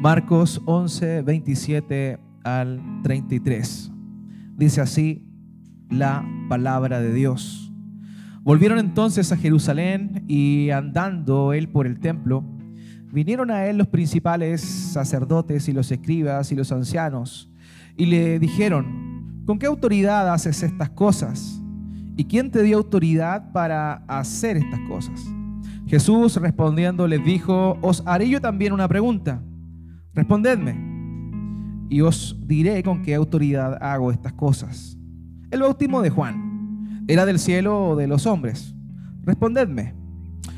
Marcos 11, 27 al 33. Dice así la palabra de Dios. Volvieron entonces a Jerusalén y andando él por el templo, vinieron a él los principales sacerdotes y los escribas y los ancianos y le dijeron, ¿con qué autoridad haces estas cosas? ¿Y quién te dio autoridad para hacer estas cosas? Jesús respondiendo les dijo, os haré yo también una pregunta. Respondedme y os diré con qué autoridad hago estas cosas. El bautismo de Juan, ¿era del cielo o de los hombres? Respondedme.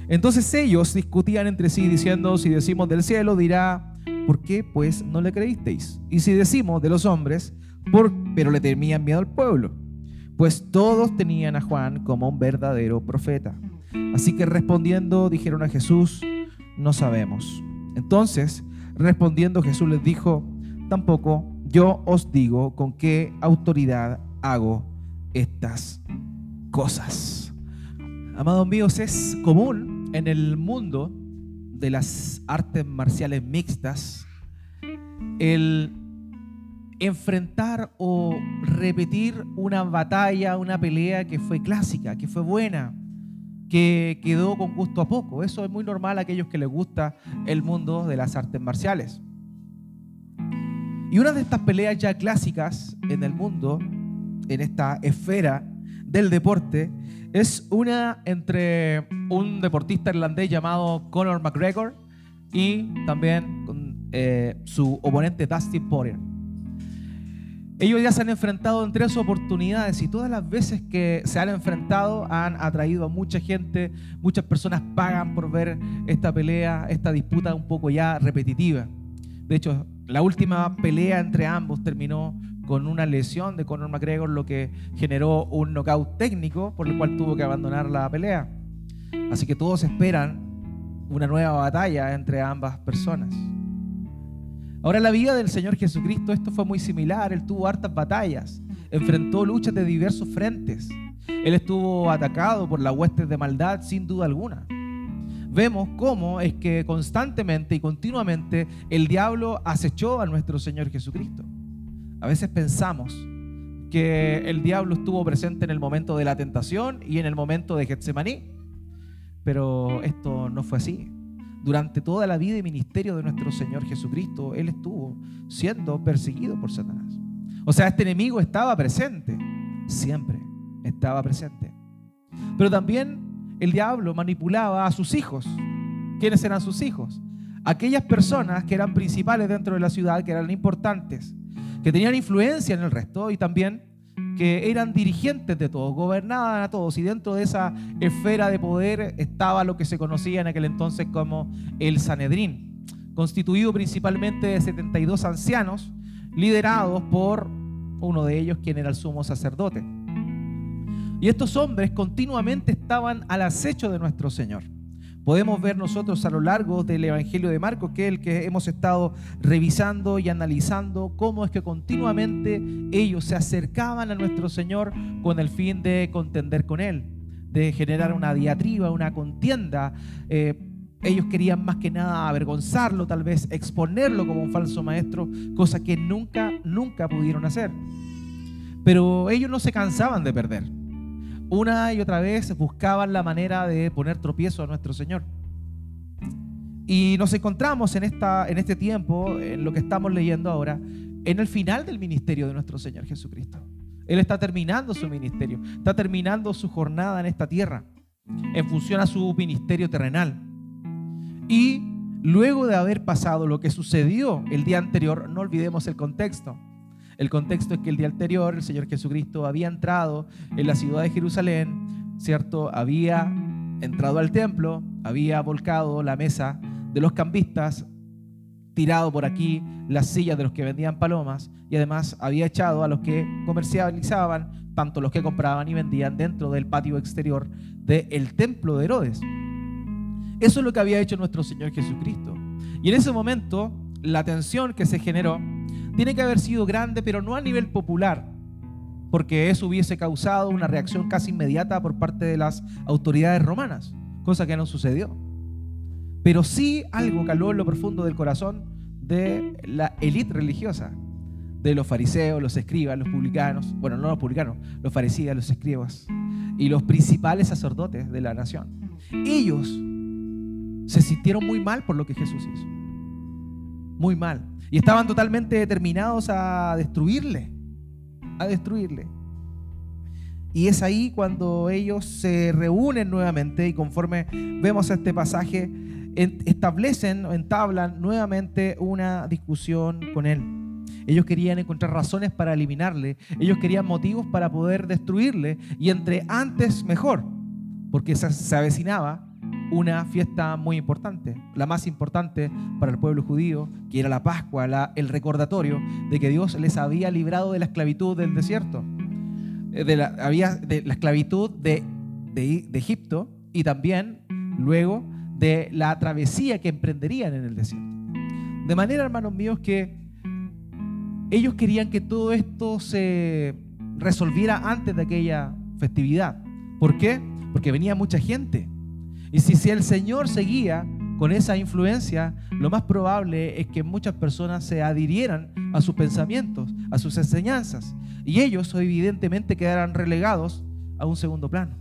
Entonces ellos discutían entre sí diciendo, si decimos del cielo, dirá, ¿por qué pues no le creísteis? Y si decimos de los hombres, ¿por? pero le temían miedo al pueblo, pues todos tenían a Juan como un verdadero profeta. Así que respondiendo dijeron a Jesús, no sabemos. Entonces Respondiendo Jesús les dijo, tampoco yo os digo con qué autoridad hago estas cosas. Amados míos, es común en el mundo de las artes marciales mixtas el enfrentar o repetir una batalla, una pelea que fue clásica, que fue buena, que quedó con gusto a poco. Eso es muy normal a aquellos que les gusta el mundo de las artes marciales. Y una de estas peleas ya clásicas en el mundo, en esta esfera del deporte, es una entre un deportista irlandés llamado Conor McGregor y también eh, su oponente Dustin Poirier. Ellos ya se han enfrentado en tres oportunidades y todas las veces que se han enfrentado han atraído a mucha gente, muchas personas pagan por ver esta pelea, esta disputa un poco ya repetitiva. De hecho, la última pelea entre ambos terminó con una lesión de Conor McGregor, lo que generó un knockout técnico por el cual tuvo que abandonar la pelea. Así que todos esperan una nueva batalla entre ambas personas. Ahora la vida del Señor Jesucristo, esto fue muy similar. Él tuvo hartas batallas, enfrentó luchas de diversos frentes. Él estuvo atacado por las huestes de maldad sin duda alguna. Vemos cómo es que constantemente y continuamente el diablo acechó a nuestro Señor Jesucristo. A veces pensamos que el diablo estuvo presente en el momento de la tentación y en el momento de Getsemaní, pero esto no fue así durante toda la vida y ministerio de nuestro Señor Jesucristo, Él estuvo siendo perseguido por Satanás. O sea, este enemigo estaba presente, siempre estaba presente. Pero también el diablo manipulaba a sus hijos. ¿Quiénes eran sus hijos? Aquellas personas que eran principales dentro de la ciudad, que eran importantes, que tenían influencia en el resto y también que eran dirigentes de todos, gobernaban a todos y dentro de esa esfera de poder estaba lo que se conocía en aquel entonces como el Sanedrín, constituido principalmente de 72 ancianos, liderados por uno de ellos, quien era el sumo sacerdote. Y estos hombres continuamente estaban al acecho de nuestro Señor podemos ver nosotros a lo largo del Evangelio de Marcos, que es el que hemos estado revisando y analizando, cómo es que continuamente ellos se acercaban a nuestro Señor con el fin de contender con Él, de generar una diatriba, una contienda. Eh, ellos querían más que nada avergonzarlo, tal vez exponerlo como un falso maestro, cosa que nunca, nunca pudieron hacer. Pero ellos no se cansaban de perder una y otra vez buscaban la manera de poner tropiezo a nuestro Señor. Y nos encontramos en, esta, en este tiempo, en lo que estamos leyendo ahora, en el final del ministerio de nuestro Señor Jesucristo. Él está terminando su ministerio, está terminando su jornada en esta tierra, en función a su ministerio terrenal. Y luego de haber pasado lo que sucedió el día anterior, no olvidemos el contexto. El contexto es que el día anterior el Señor Jesucristo había entrado en la ciudad de Jerusalén, ¿cierto? Había entrado al templo, había volcado la mesa de los cambistas, tirado por aquí las sillas de los que vendían palomas y además había echado a los que comercializaban, tanto los que compraban y vendían dentro del patio exterior del templo de Herodes. Eso es lo que había hecho nuestro Señor Jesucristo. Y en ese momento, la tensión que se generó tiene que haber sido grande, pero no a nivel popular, porque eso hubiese causado una reacción casi inmediata por parte de las autoridades romanas, cosa que no sucedió. Pero sí algo caló en lo profundo del corazón de la élite religiosa, de los fariseos, los escribas, los publicanos, bueno, no los publicanos, los fariseos, los escribas y los principales sacerdotes de la nación. Ellos se sintieron muy mal por lo que Jesús hizo. Muy mal. Y estaban totalmente determinados a destruirle, a destruirle. Y es ahí cuando ellos se reúnen nuevamente y conforme vemos este pasaje, establecen o entablan nuevamente una discusión con él. Ellos querían encontrar razones para eliminarle, ellos querían motivos para poder destruirle y entre antes mejor, porque se avecinaba una fiesta muy importante, la más importante para el pueblo judío, que era la Pascua, el recordatorio de que Dios les había librado de la esclavitud del desierto. Eh, de la, había de la esclavitud de, de, Egipto y también luego de la travesía que emprenderían en el desierto. De manera, hermanos míos, que ellos querían que todo esto se resolviera antes de aquella festividad. ¿Por qué? Porque venía mucha gente. Y si, si el Señor seguía con esa influencia, lo más probable es que muchas personas se adhirieran a sus pensamientos, a sus enseñanzas, y ellos evidentemente quedaran relegados a un segundo plano.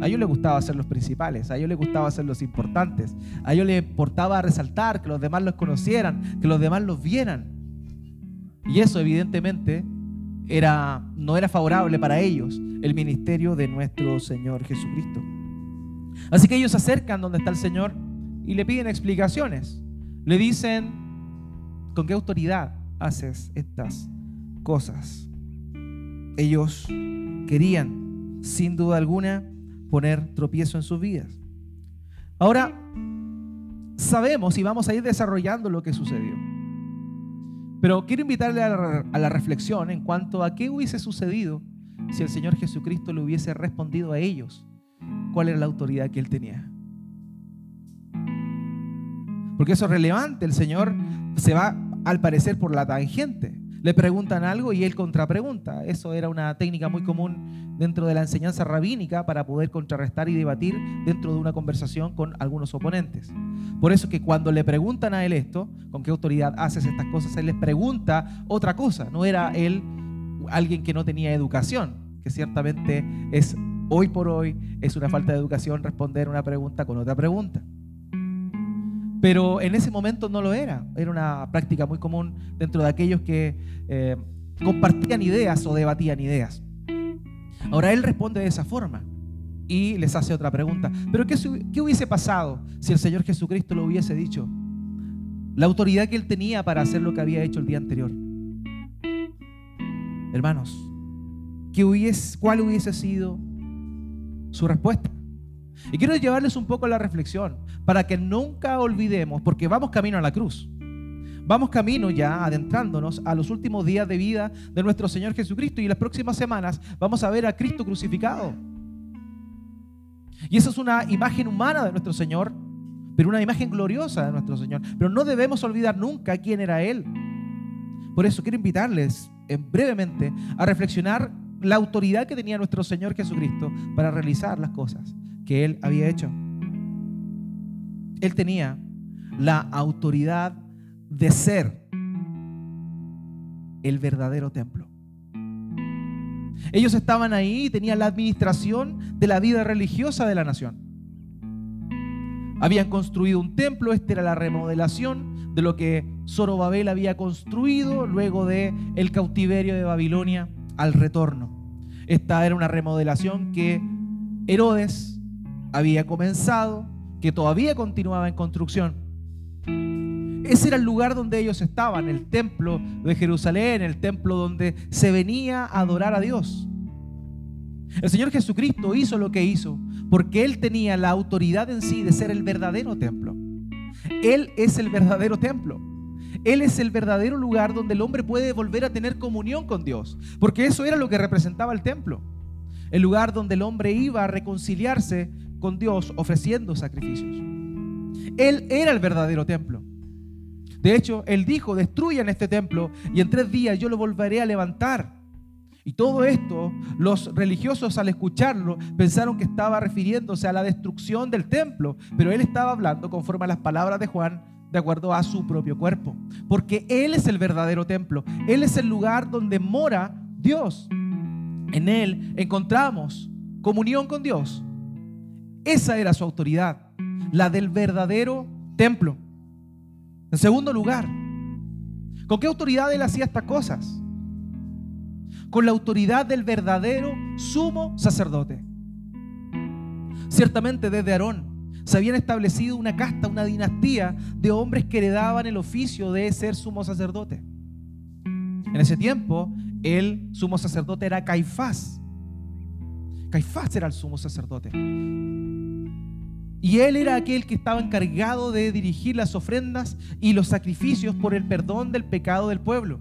A ellos les gustaba ser los principales, a ellos les gustaba ser los importantes, a ellos les importaba resaltar, que los demás los conocieran, que los demás los vieran. Y eso evidentemente era, no era favorable para ellos, el ministerio de nuestro Señor Jesucristo. Así que ellos se acercan donde está el Señor y le piden explicaciones. Le dicen, ¿con qué autoridad haces estas cosas? Ellos querían, sin duda alguna, poner tropiezo en sus vidas. Ahora, sabemos y vamos a ir desarrollando lo que sucedió. Pero quiero invitarle a la, a la, reflexión en cuanto a qué hubiese sucedido si el Señor Jesucristo le hubiese respondido a ellos cuál era la autoridad que él tenía. Porque eso es relevante. El Señor se va, al parecer, por la tangente. Le preguntan algo y él contrapregunta. Eso era una técnica muy común dentro de la enseñanza rabínica para poder contrarrestar y debatir dentro de una conversación con algunos oponentes. Por eso que cuando le preguntan a él esto, ¿con qué autoridad haces estas cosas? Él les pregunta otra cosa. No era él alguien que no tenía educación, que ciertamente es hoy por hoy es una falta de educación responder una pregunta con otra pregunta. Pero en ese momento no lo era. Era una práctica muy común dentro de aquellos que eh, compartían ideas o debatían ideas. Ahora él responde de esa forma y les hace otra pregunta. Pero ¿qué, ¿qué, hubiese pasado si el Señor Jesucristo lo hubiese dicho? La autoridad que él tenía para hacer lo que había hecho el día anterior. Hermanos, ¿qué hubiese, ¿cuál hubiese sido su respuesta? Y quiero llevarles un poco la reflexión para que nunca olvidemos, porque vamos camino a la cruz. Vamos camino ya adentrándonos a los últimos días de vida de nuestro Señor Jesucristo y las próximas semanas vamos a ver a Cristo crucificado. Y esa es una imagen humana de nuestro Señor, pero una imagen gloriosa de nuestro Señor. Pero no debemos olvidar nunca quién era Él. Por eso quiero invitarles brevemente a reflexionar la autoridad que tenía nuestro Señor Jesucristo para realizar las cosas que él había hecho. Él tenía la autoridad de ser el verdadero templo. Ellos estaban ahí y tenían la administración de la vida religiosa de la nación. Habían construido un templo, esta era la remodelación de lo que Zorobabel había construido luego de el cautiverio de Babilonia al retorno. Esta era una remodelación que Herodes había comenzado, que todavía continuaba en construcción. Ese era el lugar donde ellos estaban, el templo de Jerusalén, el templo donde se venía a adorar a Dios. El Señor Jesucristo hizo lo que hizo porque Él tenía la autoridad en sí de ser el verdadero templo. Él es el verdadero templo. Él es el verdadero lugar donde el hombre puede volver a tener comunión con Dios, porque eso era lo que representaba el templo. El lugar donde el hombre iba a reconciliarse con Dios ofreciendo sacrificios. Él era el verdadero templo. De hecho, Él dijo, destruyan este templo y en tres días yo lo volveré a levantar. Y todo esto, los religiosos al escucharlo pensaron que estaba refiriéndose a la destrucción del templo, pero Él estaba hablando conforme a las palabras de Juan de acuerdo a su propio cuerpo. Porque Él es el verdadero templo. Él es el lugar donde mora Dios. En Él encontramos comunión con Dios. Esa era su autoridad, la del verdadero templo. En segundo lugar, ¿con qué autoridad Él hacía estas cosas? Con la autoridad del verdadero sumo sacerdote. Ciertamente desde Aarón se habían establecido una casta, una dinastía de hombres que heredaban el oficio de ser sumo sacerdote. En ese tiempo, el sumo sacerdote era Caifás. Caifás era el sumo sacerdote. Y él era aquel que estaba encargado de dirigir las ofrendas y los sacrificios por el perdón del pecado del pueblo.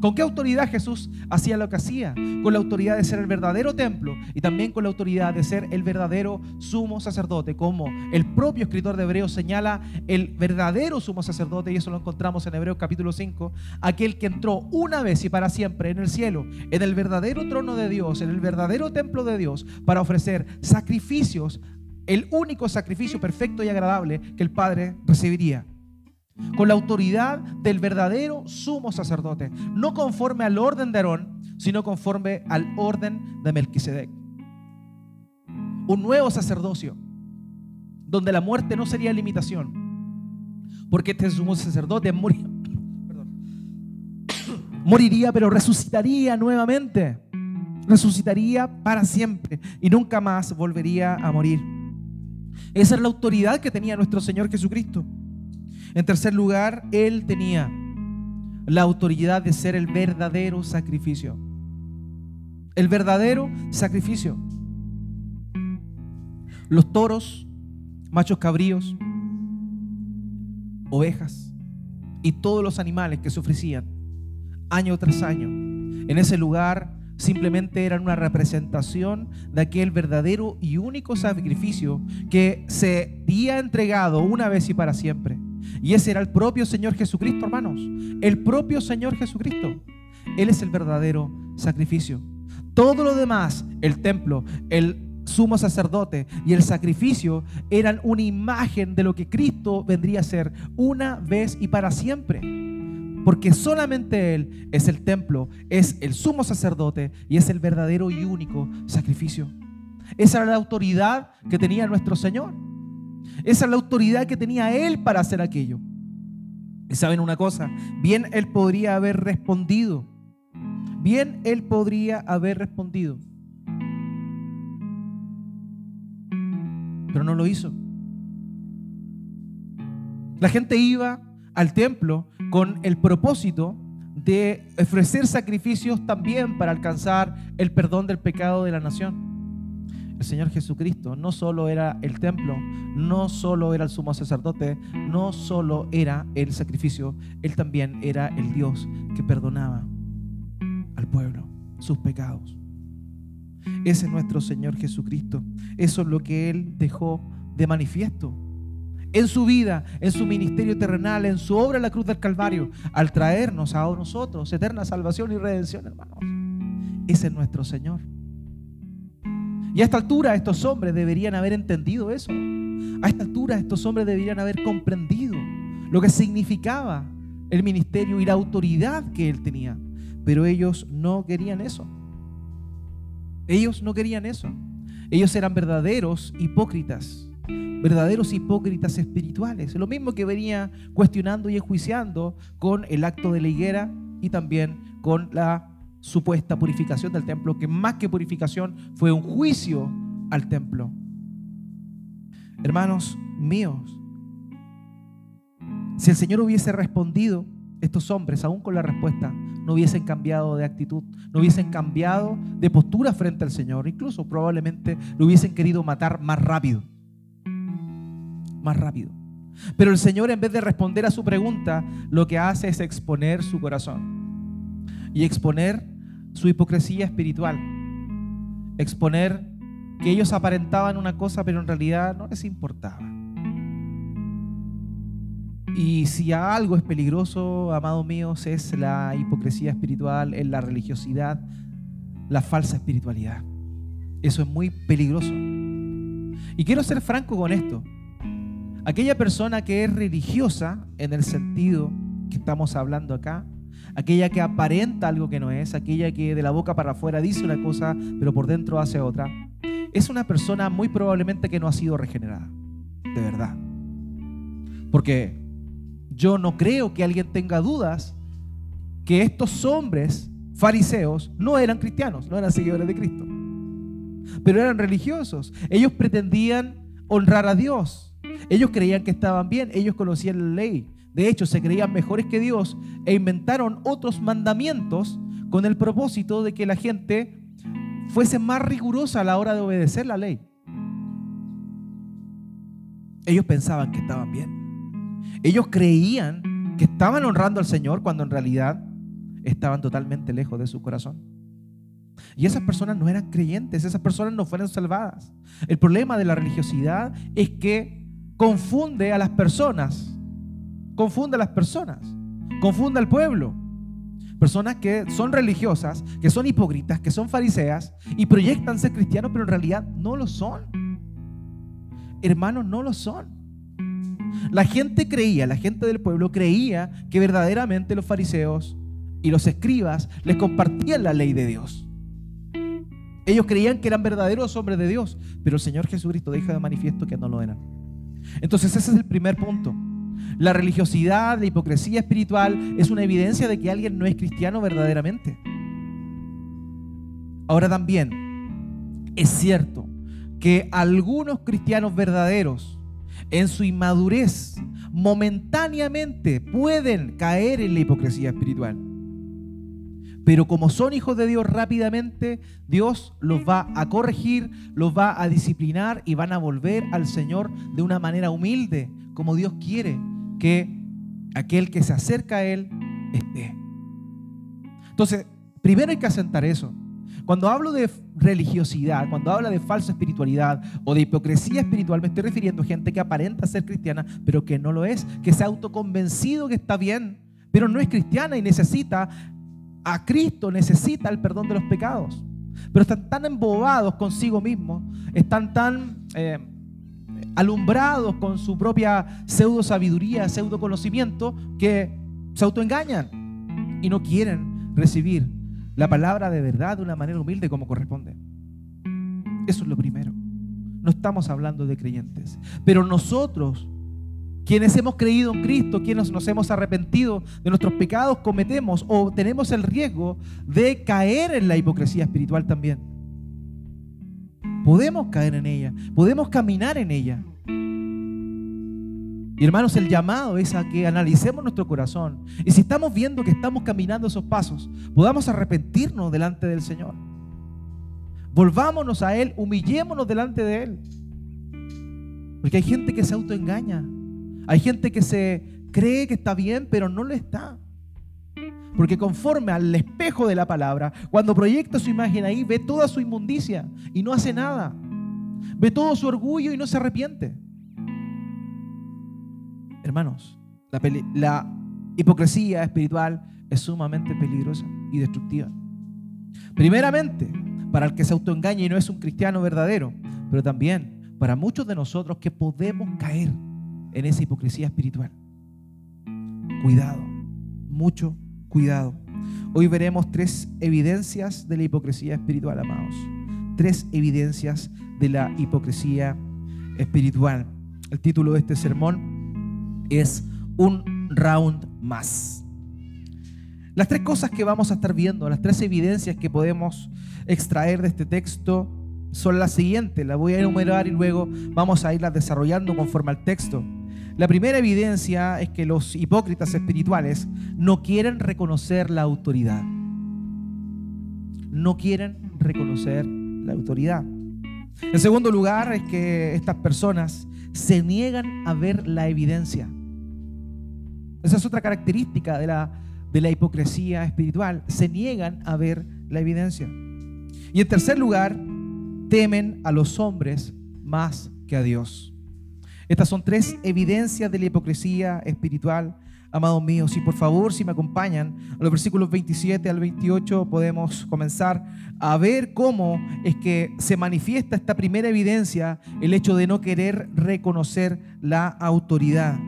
¿Con qué autoridad Jesús hacía lo que hacía? Con la autoridad de ser el verdadero templo y también con la autoridad de ser el verdadero sumo sacerdote, como el propio escritor de Hebreos señala el verdadero sumo sacerdote, y eso lo encontramos en Hebreos capítulo 5, aquel que entró una vez y para siempre en el cielo, en el verdadero trono de Dios, en el verdadero templo de Dios, para ofrecer sacrificios, el único sacrificio perfecto y agradable que el Padre recibiría con la autoridad del verdadero sumo sacerdote, no conforme al orden de Aarón, sino conforme al orden de Melquisedec. Un nuevo sacerdocio, donde la muerte no sería limitación, porque este sumo sacerdote moriría, pero resucitaría nuevamente, resucitaría para siempre y nunca más volvería a morir. Esa es la autoridad que tenía nuestro Señor Jesucristo. En tercer lugar, Él tenía la autoridad de ser el verdadero sacrificio. El verdadero sacrificio. Los toros, machos cabríos, ovejas y todos los animales que se ofrecían año tras año en ese lugar simplemente eran una representación de aquel verdadero y único sacrificio que se había entregado una vez y para siempre y ese era el propio Señor Jesucristo, hermanos. El propio Señor Jesucristo. Él es el verdadero sacrificio. Todo lo demás, el templo, el sumo sacerdote y el sacrificio eran una imagen de lo que Cristo vendría a ser una vez y para siempre. Porque solamente Él es el templo, es el sumo sacerdote y es el verdadero y único sacrificio. Esa era la autoridad que tenía nuestro Señor. Esa es la autoridad que tenía él para hacer aquello. Y saben una cosa, bien él podría haber respondido. Bien él podría haber respondido. Pero no lo hizo. La gente iba al templo con el propósito de ofrecer sacrificios también para alcanzar el perdón del pecado de la nación el Señor Jesucristo no solo era el templo, no solo era el sumo sacerdote, no solo era el sacrificio, Él también era el Dios que perdonaba al pueblo sus pecados. Ese es nuestro Señor Jesucristo. Eso es lo que Él dejó de manifiesto en su vida, en su ministerio terrenal, en su obra en la cruz del Calvario, al traernos a nosotros eterna salvación y redención, hermanos. Ese es nuestro Señor. Y a esta altura estos hombres deberían haber entendido eso. A esta altura estos hombres deberían haber comprendido lo que significaba el ministerio y la autoridad que él tenía. Pero ellos no querían eso. Ellos no querían eso. Ellos eran verdaderos hipócritas, verdaderos hipócritas espirituales. Lo mismo que venía cuestionando y enjuiciando con el acto de la higuera y también con la supuesta purificación del templo, que más que purificación fue un juicio al templo. Hermanos míos, si el Señor hubiese respondido, estos hombres, aún con la respuesta, no hubiesen cambiado de actitud, no hubiesen cambiado de postura frente al Señor, incluso probablemente lo hubiesen querido matar más rápido, más rápido. Pero el Señor en vez de responder a su pregunta, lo que hace es exponer su corazón y exponer su hipocresía espiritual. Exponer que ellos aparentaban una cosa pero en realidad no les importaba. Y si algo es peligroso, amados míos, es la hipocresía espiritual, es la religiosidad, la falsa espiritualidad. Eso es muy peligroso. Y quiero ser franco con esto. Aquella persona que es religiosa en el sentido que estamos hablando acá, aquella que aparenta algo que no es, aquella que de la boca para afuera dice una cosa, pero por dentro hace otra, es una persona muy probablemente que no ha sido regenerada, de verdad. Porque yo no creo que alguien tenga dudas que estos hombres fariseos no eran cristianos, no eran seguidores de Cristo, pero eran religiosos. Ellos pretendían honrar a Dios. Ellos creían que estaban bien, ellos conocían la ley. De hecho, se creían mejores que Dios e inventaron otros mandamientos con el propósito de que la gente fuese más rigurosa a la hora de obedecer la ley. Ellos pensaban que estaban bien. Ellos creían que estaban honrando al Señor cuando en realidad estaban totalmente lejos de su corazón. Y esas personas no eran creyentes, esas personas no fueron salvadas. El problema de la religiosidad es que confunde a las personas, confunde a las personas, confunde al pueblo. Personas que son religiosas, que son hipócritas, que son fariseas y proyectan ser cristianos, pero en realidad no lo son. Hermanos, no lo son. La gente creía, la gente del pueblo creía que verdaderamente los fariseos y los escribas les compartían la ley de Dios. Ellos creían que eran verdaderos hombres de Dios, pero el Señor Jesucristo deja de manifiesto que no lo eran. Entonces ese es el primer punto. La religiosidad, la hipocresía espiritual es una evidencia de que alguien no es cristiano verdaderamente. Ahora también es cierto que algunos cristianos verdaderos en su inmadurez momentáneamente pueden caer en la hipocresía espiritual. Pero como son hijos de Dios rápidamente, Dios los va a corregir, los va a disciplinar y van a volver al Señor de una manera humilde, como Dios quiere que aquel que se acerca a Él esté. Entonces, primero hay que asentar eso. Cuando hablo de religiosidad, cuando hablo de falsa espiritualidad o de hipocresía espiritual, me estoy refiriendo a gente que aparenta ser cristiana, pero que no lo es, que se ha autoconvencido que está bien, pero no es cristiana y necesita a Cristo necesita el perdón de los pecados. Pero están tan embobados consigo mismos, están tan eh, alumbrados con su propia pseudo sabiduría, pseudo conocimiento, que se autoengañan y no quieren recibir la palabra de verdad de una manera humilde como corresponde. Eso es lo primero. No estamos hablando de creyentes. Pero nosotros quienes hemos creído en Cristo, quienes nos hemos arrepentido de nuestros pecados, cometemos o tenemos el riesgo de caer en la hipocresía espiritual también. Podemos caer en ella, podemos caminar en ella. Y hermanos, el llamado es a que analicemos nuestro corazón. Y si estamos viendo que estamos caminando esos pasos, podamos arrepentirnos delante del Señor. Volvámonos a Él, humillémonos delante de Él. Porque hay gente que se autoengaña. Hay gente que se cree que está bien, pero no lo está. Porque conforme al espejo de la palabra, cuando proyecta su imagen ahí, ve toda su inmundicia y no hace nada. Ve todo su orgullo y no se arrepiente. Hermanos, la, hipocresía espiritual es sumamente peligrosa y destructiva. Primeramente, para el que se autoengaña y no es un cristiano verdadero, pero también para muchos de nosotros que podemos caer en esa hipocresía espiritual. Cuidado, mucho cuidado. Hoy veremos tres evidencias de la hipocresía espiritual, amados. Tres evidencias de la hipocresía espiritual. El título de este sermón es Un round más. Las tres cosas que vamos a estar viendo, las tres evidencias que podemos extraer de este texto son las siguientes. Las voy a enumerar y luego vamos a irlas desarrollando conforme al texto. La primera evidencia es que los hipócritas espirituales no quieren reconocer la autoridad. No quieren reconocer la autoridad. En segundo lugar es que estas personas se niegan a ver la evidencia. Esa es otra característica de la, de la hipocresía espiritual. Se niegan a ver la evidencia. Y en tercer lugar, temen a los hombres más que a Dios. Estas son tres evidencias de la hipocresía espiritual amados míos. Y por favor, si me acompañan a los versículos 27 al 28, podemos comenzar a ver cómo es que se manifiesta esta primera evidencia, el hecho de no querer reconocer la autoridad.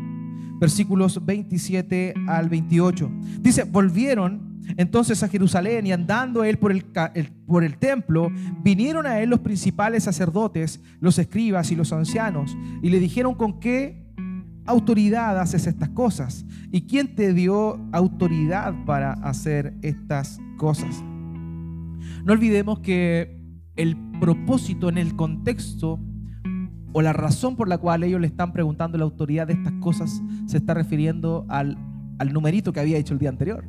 Versículos 27 al 28. Dice, volvieron entonces a Jerusalén y andando él por el, por el templo, vinieron a él los principales sacerdotes, los escribas y los ancianos, y le dijeron con qué autoridad haces estas cosas y quién te dio autoridad para hacer estas cosas. No olvidemos que el propósito en el contexto o la razón por la cual ellos le están preguntando la autoridad de estas cosas se está refiriendo al, al numerito que había hecho el día anterior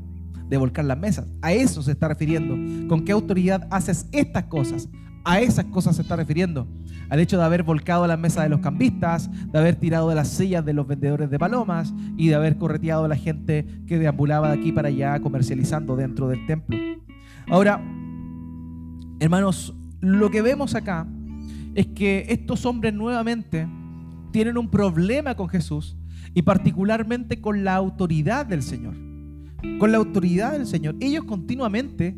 de volcar las mesas. A eso se está refiriendo. ¿Con qué autoridad haces estas cosas? A esas cosas se está refiriendo. Al hecho de haber volcado las mesas de los cambistas, de haber tirado de las sillas de los vendedores de palomas y de haber correteado a la gente que deambulaba de aquí para allá comercializando dentro del templo. Ahora, hermanos, lo que vemos acá es que estos hombres nuevamente tienen un problema con Jesús y particularmente con la autoridad del Señor con la autoridad del Señor. Ellos continuamente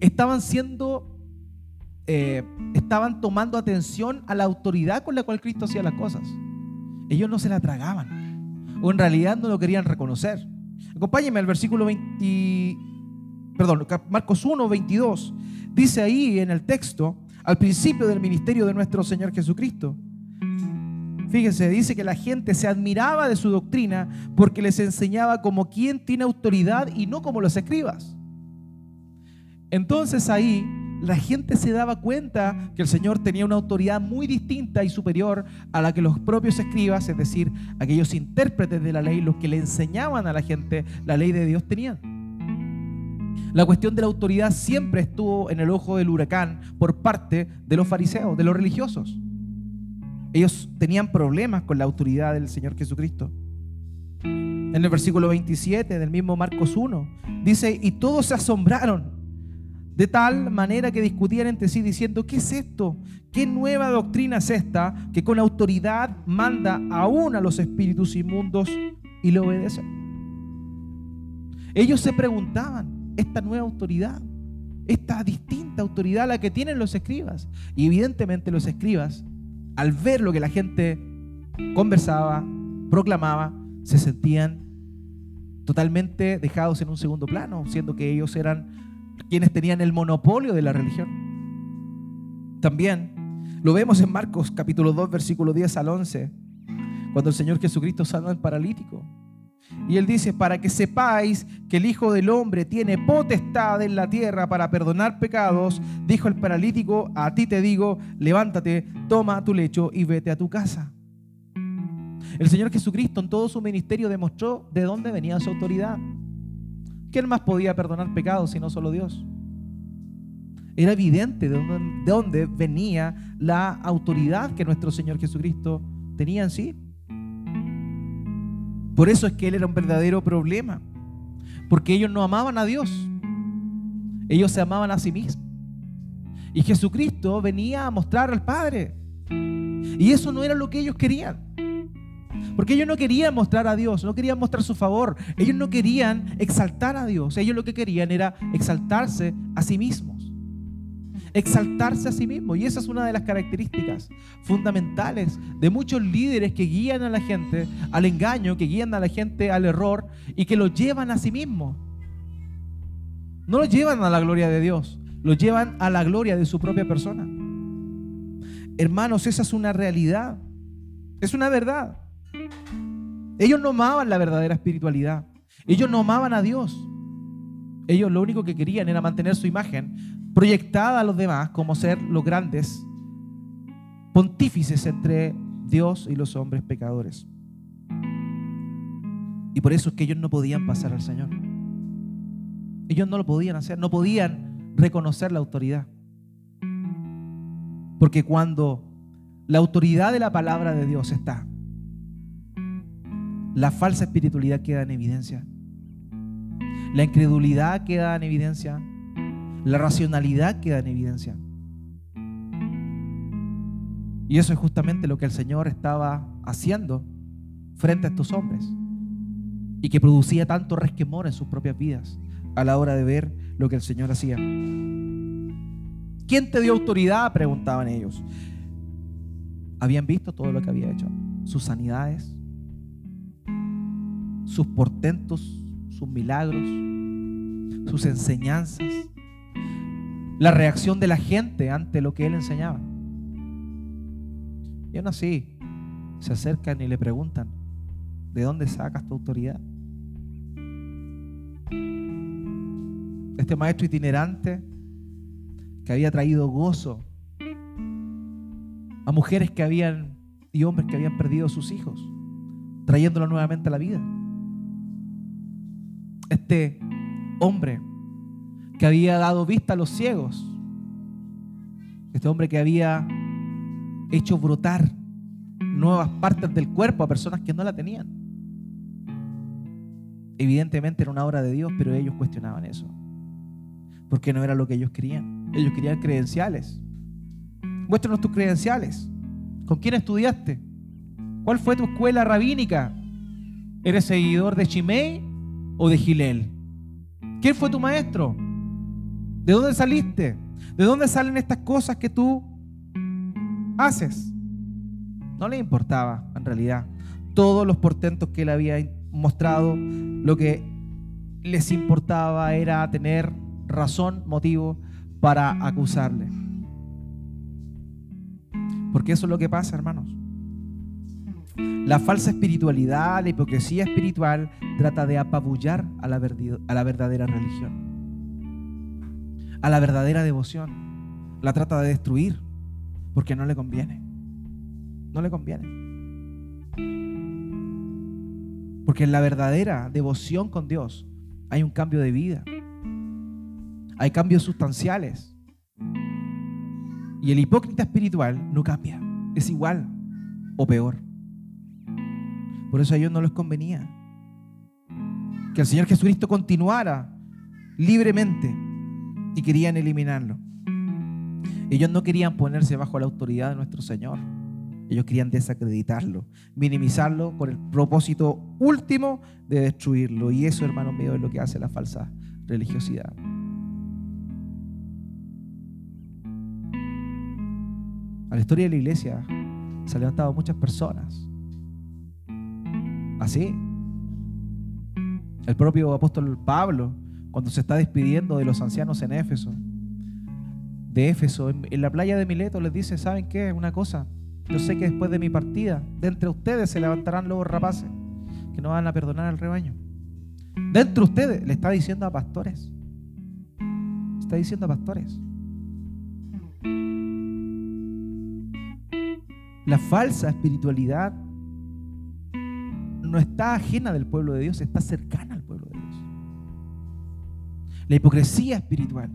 estaban siendo, eh, estaban tomando atención a la autoridad con la cual Cristo hacía las cosas. Ellos no se la tragaban, o en realidad no lo querían reconocer. Acompáñenme al versículo 20, perdón, Marcos 1, 22. Dice ahí en el texto, al principio del ministerio de nuestro Señor Jesucristo, Fíjense, dice que la gente se admiraba de su doctrina porque les enseñaba como quien tiene autoridad y no como los escribas. Entonces ahí la gente se daba cuenta que el Señor tenía una autoridad muy distinta y superior a la que los propios escribas, es decir, aquellos intérpretes de la ley, los que le enseñaban a la gente la ley de Dios tenían. La cuestión de la autoridad siempre estuvo en el ojo del huracán por parte de los fariseos, de los religiosos. Ellos tenían problemas con la autoridad del Señor Jesucristo. En el versículo 27 del mismo Marcos 1 dice, y todos se asombraron de tal manera que discutían entre sí diciendo, ¿qué es esto? ¿Qué nueva doctrina es esta que con autoridad manda aún a los espíritus inmundos y lo obedecen? Ellos se preguntaban, esta nueva autoridad, esta distinta autoridad a la que tienen los escribas. Y evidentemente los escribas al ver lo que la gente conversaba, proclamaba, se sentían totalmente dejados en un segundo plano, siendo que ellos eran quienes tenían el monopolio de la religión. También lo vemos en Marcos capítulo 2, versículo 10 al 11, cuando el Señor Jesucristo sana al paralítico. Y él dice, para que sepáis que el Hijo del Hombre tiene potestad en la tierra para perdonar pecados, dijo el paralítico, a ti te digo, levántate, toma tu lecho y vete a tu casa. El Señor Jesucristo en todo su ministerio demostró de dónde venía su autoridad. ¿Quién más podía perdonar pecados sino solo Dios? Era evidente de dónde, de dónde venía la autoridad que nuestro Señor Jesucristo tenía en sí. Por eso es que él era un verdadero problema. Porque ellos no amaban a Dios. Ellos se amaban a sí mismos. Y Jesucristo venía a mostrar al Padre. Y eso no era lo que ellos querían. Porque ellos no querían mostrar a Dios, no querían mostrar su favor. Ellos no querían exaltar a Dios. Ellos lo que querían era exaltarse a sí mismos exaltarse a sí mismo. Y esa es una de las características fundamentales de muchos líderes que guían a la gente al engaño, que guían a la gente al error y que lo llevan a sí mismo. No lo llevan a la gloria de Dios, lo llevan a la gloria de su propia persona. Hermanos, esa es una realidad, es una verdad. Ellos no amaban la verdadera espiritualidad, ellos no amaban a Dios. Ellos lo único que querían era mantener su imagen proyectada a los demás como ser los grandes pontífices entre Dios y los hombres pecadores. Y por eso es que ellos no podían pasar al Señor. Ellos no lo podían hacer, no podían reconocer la autoridad. Porque cuando la autoridad de la palabra de Dios está, la falsa espiritualidad queda en evidencia. La incredulidad queda en evidencia. La racionalidad queda en evidencia. Y eso es justamente lo que el Señor estaba haciendo frente a estos hombres. y que producía tanto resquemor en sus propias vidas a la hora de ver lo que el Señor hacía. ¿Quién te dio autoridad? Preguntaban ellos. Habían visto todo lo que había hecho, sus sanidades, sus portentos, sus milagros, sus enseñanzas, la reacción de la gente ante lo que él enseñaba. Y aún así, se acercan y le preguntan, ¿de dónde sacas tu autoridad? Este maestro itinerante que había traído gozo a mujeres que habían y hombres que habían perdido a sus hijos, trayéndolo nuevamente a la vida. Este hombre que había dado vista a los ciegos, este hombre que había hecho brotar nuevas partes del cuerpo a personas que no la tenían. Evidentemente era una obra de Dios, pero ellos cuestionaban eso, porque no era lo que ellos querían. Ellos querían credenciales. Muéstranos tus credenciales. ¿Con quién estudiaste? ¿Cuál fue tu escuela rabínica? ¿Eres seguidor de Shimei o de Gilel? ¿Quién fue tu maestro? ¿De dónde saliste? ¿De dónde salen estas cosas que tú haces? No le importaba, en realidad, todos los portentos que él había mostrado. Lo que les importaba era tener razón, motivo para acusarle. Porque eso es lo que pasa, hermanos. La falsa espiritualidad, la hipocresía espiritual trata de apabullar a la, a la verdadera religión, a la verdadera devoción. La trata de destruir porque no le conviene. No le conviene. Porque en la verdadera devoción con Dios hay un cambio de vida. Hay cambios sustanciales. Y el hipócrita espiritual no cambia. Es igual o peor. Por eso a ellos no les convenía que el Señor Jesucristo continuara libremente y querían eliminarlo. Ellos no querían ponerse bajo la autoridad de nuestro Señor. Ellos querían desacreditarlo, minimizarlo con el propósito último de destruirlo. Y eso, hermano mío, es lo que hace la falsa religiosidad. A la historia de la iglesia se han levantado muchas personas Así. El propio apóstol Pablo, cuando se está despidiendo de los ancianos en Éfeso, de Éfeso, en, la playa de Mileto, les dice, ¿saben qué? Una cosa, yo sé que después de mi partida, de entre ustedes se levantarán los rapaces que no van a perdonar al rebaño. De entre ustedes, le está diciendo a pastores. Está diciendo a pastores. La falsa espiritualidad no está ajena del pueblo de Dios, está cercana La hipocresía espiritual.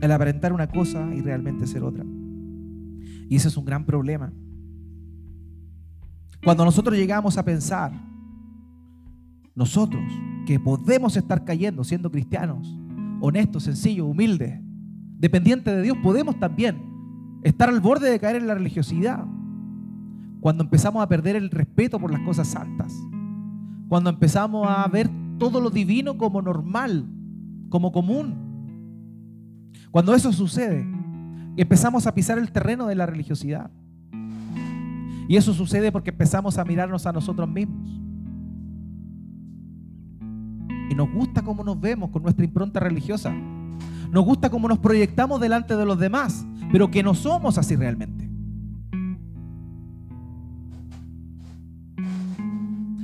El aparentar una cosa y realmente ser otra. Y ese es un gran problema. Cuando nosotros llegamos a pensar, nosotros que podemos estar cayendo siendo cristianos, honestos, sencillos, humildes, dependientes de Dios, podemos también estar al borde de caer en la religiosidad cuando empezamos a perder el respeto por las cosas santas, cuando empezamos a ver todo lo divino como normal, como común. Cuando eso sucede, empezamos a pisar el terreno de la religiosidad. Y eso sucede porque empezamos a mirarnos a nosotros mismos. Y nos gusta cómo nos vemos con nuestra impronta religiosa. Nos gusta cómo nos proyectamos delante de los demás, pero que no somos así realmente.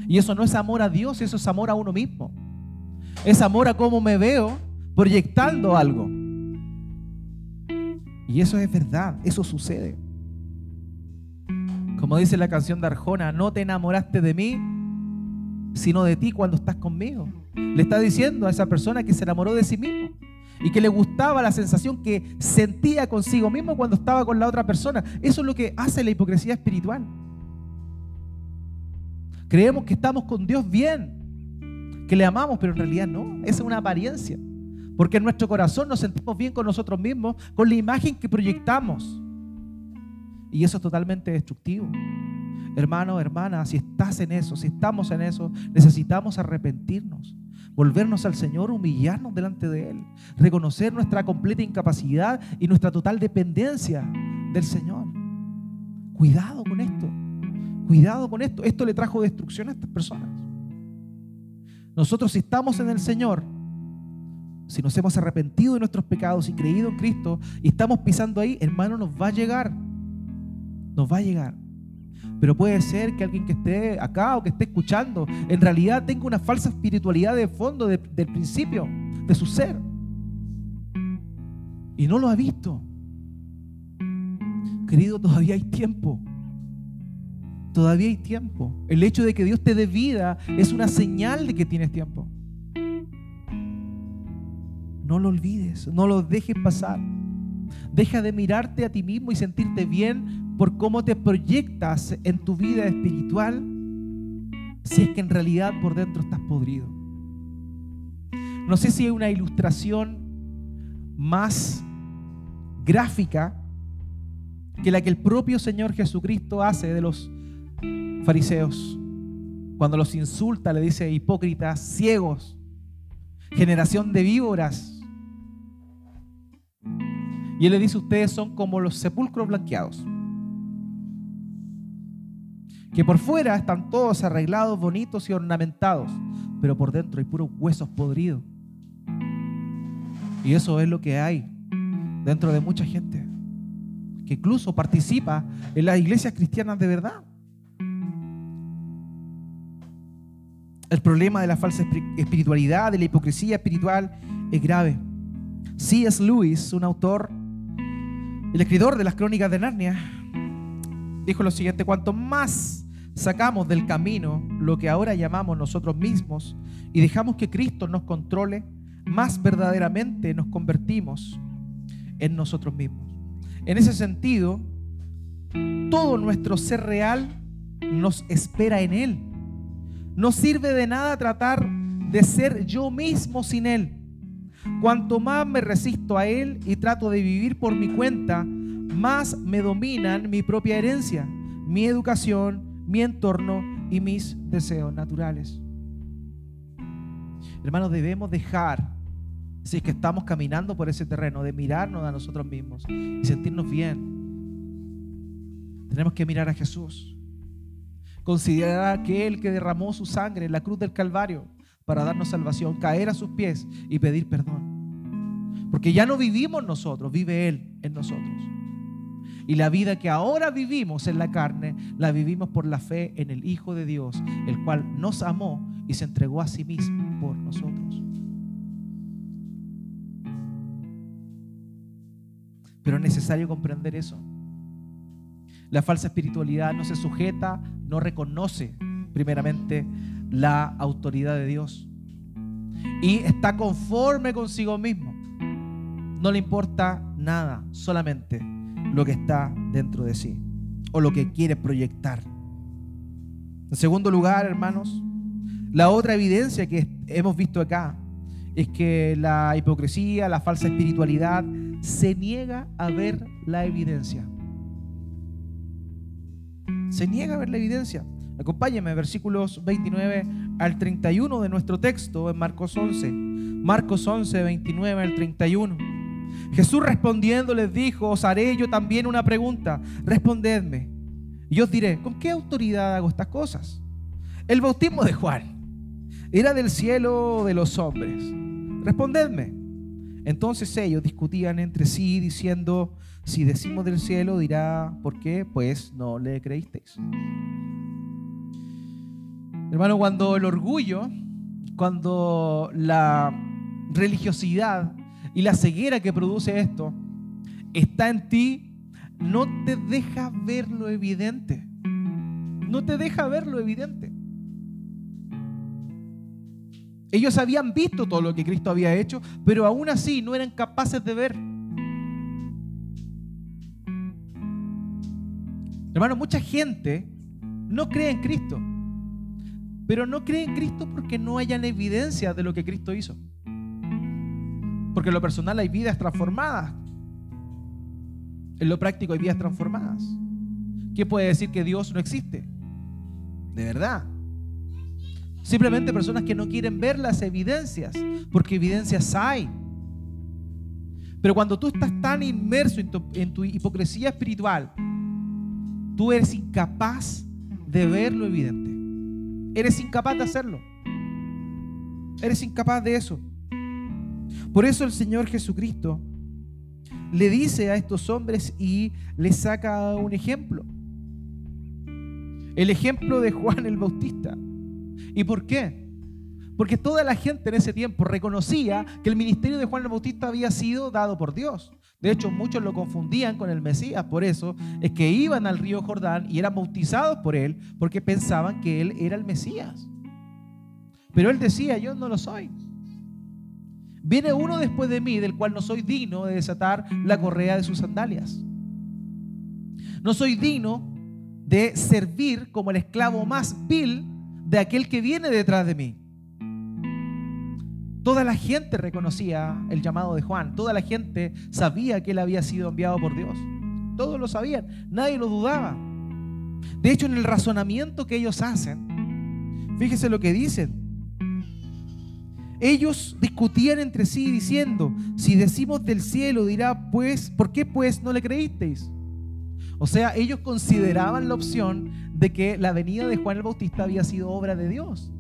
Y eso no es amor a Dios, eso es amor a uno mismo. Es amor a cómo me veo proyectando algo. Y eso es verdad, eso sucede. Como dice la canción de Arjona, no te enamoraste de mí, sino de ti cuando estás conmigo. Le está diciendo a esa persona que se enamoró de sí mismo y que le gustaba la sensación que sentía consigo mismo cuando estaba con la otra persona. Eso es lo que hace la hipocresía espiritual. Creemos que estamos con Dios bien, que le amamos, pero en realidad no. Esa es una apariencia. Porque en nuestro corazón nos sentimos bien con nosotros mismos, con la imagen que proyectamos. Y eso es totalmente destructivo. Hermano, hermana, si estás en eso, si estamos en eso, necesitamos arrepentirnos, volvernos al Señor, humillarnos delante de Él, reconocer nuestra completa incapacidad y nuestra total dependencia del Señor. Cuidado con esto, cuidado con esto. Esto le trajo destrucción a estas personas. Nosotros si estamos en el Señor, si nos hemos arrepentido de nuestros pecados y creído en Cristo y estamos pisando ahí, hermano, nos va a llegar. Nos va a llegar. Pero puede ser que alguien que esté acá o que esté escuchando en realidad tenga una falsa espiritualidad de fondo del principio de su ser. Y no lo ha visto. Querido, todavía hay tiempo. Todavía hay tiempo. El hecho de que Dios te dé vida es una señal de que tienes tiempo. No lo olvides, no lo dejes pasar. Deja de mirarte a ti mismo y sentirte bien por cómo te proyectas en tu vida espiritual si es que en realidad por dentro estás podrido. No sé si hay una ilustración más gráfica que la que el propio Señor Jesucristo hace de los fariseos. Cuando los insulta, le dice hipócritas, ciegos, generación de víboras. Y él le dice, ustedes son como los sepulcros blanqueados que por fuera están todos arreglados, bonitos y ornamentados, pero por dentro hay puros huesos podridos. Y eso es lo que hay dentro de mucha gente, que incluso participa en las iglesias cristianas de verdad. El problema de la falsa espiritualidad, de la hipocresía espiritual, es grave. C.S. Lewis, un autor, el escritor de las crónicas de Narnia, dijo lo siguiente, cuanto más sacamos del camino lo que ahora llamamos nosotros mismos y dejamos que Cristo nos controle, más verdaderamente nos convertimos en nosotros mismos. En ese sentido, todo nuestro ser real nos espera en Él. No sirve de nada tratar de ser yo mismo sin Él. Cuanto más me resisto a Él y trato de vivir por mi cuenta, más me dominan mi propia herencia, mi educación, mi entorno y mis deseos naturales. Hermanos, debemos dejar, si es que estamos caminando por ese terreno, de mirarnos a nosotros mismos y sentirnos bien. Tenemos que mirar a Jesús. Considerar a aquel que derramó su sangre en la cruz del Calvario para darnos salvación, caer a sus pies y pedir perdón. Porque ya no vivimos nosotros, vive Él en nosotros. Y la vida que ahora vivimos en la carne, la vivimos por la fe en el Hijo de Dios, el cual nos amó y se entregó a sí mismo por nosotros. Pero es necesario comprender eso. La falsa espiritualidad no se sujeta, no reconoce primeramente la autoridad de Dios. Y está conforme consigo mismo. No le importa nada, solamente lo que está dentro de sí o lo que quiere proyectar. En segundo lugar, hermanos, la otra evidencia que hemos visto acá es que la hipocresía, la falsa espiritualidad, se niega a ver la evidencia. Se niega a ver la evidencia. Acompáñenme, versículos 29 al 31 de nuestro texto en Marcos 11. Marcos 11, 29 al 31. Jesús respondiendo les dijo, os haré yo también una pregunta, respondedme. Y os diré, ¿con qué autoridad hago estas cosas? El bautismo de Juan, ¿era del cielo de los hombres? Respondedme. Entonces ellos discutían entre sí diciendo, si decimos del cielo dirá, ¿por qué? Pues no le creísteis. Hermano, cuando el orgullo, cuando la religiosidad y la ceguera que produce esto está en ti, no te deja ver lo evidente. No te deja ver lo evidente. Ellos habían visto todo lo que Cristo había hecho, pero aún así no eran capaces de ver. Hermano, mucha gente no cree en Cristo, pero no cree en Cristo porque no hayan evidencia de lo que Cristo hizo. Porque en lo personal hay vidas transformadas. En lo práctico hay vidas transformadas. ¿Qué puede decir que Dios no existe? De verdad. Simplemente personas que no quieren ver las evidencias, porque evidencias hay. Pero cuando tú estás tan inmerso en tu, en tu hipocresía espiritual, tú eres incapaz de ver lo evidente. Eres incapaz de hacerlo. Eres incapaz de eso. Por eso el Señor Jesucristo le dice a estos hombres y les saca un ejemplo. El ejemplo de Juan el Bautista. ¿Y por qué? Porque toda la gente en ese tiempo reconocía que el ministerio de Juan el Bautista había sido dado por Dios. De hecho, muchos lo confundían con el Mesías, por eso es que iban al río Jordán y eran bautizados por él porque pensaban que él era el Mesías. Pero él decía, yo no lo soy. Viene uno después de mí, del cual no soy digno de desatar la correa de sus sandalias. No soy digno de servir como el esclavo más vil de aquel que viene detrás de mí. Toda la gente reconocía el llamado de Juan, toda la gente sabía que él había sido enviado por Dios. Todos lo sabían, nadie lo dudaba. De hecho, en el razonamiento que ellos hacen, fíjese lo que dicen. Ellos discutían entre sí diciendo, si decimos del cielo, dirá, pues, ¿por qué pues no le creísteis? O sea, ellos consideraban la opción de que la venida de Juan el Bautista había sido obra de Dios.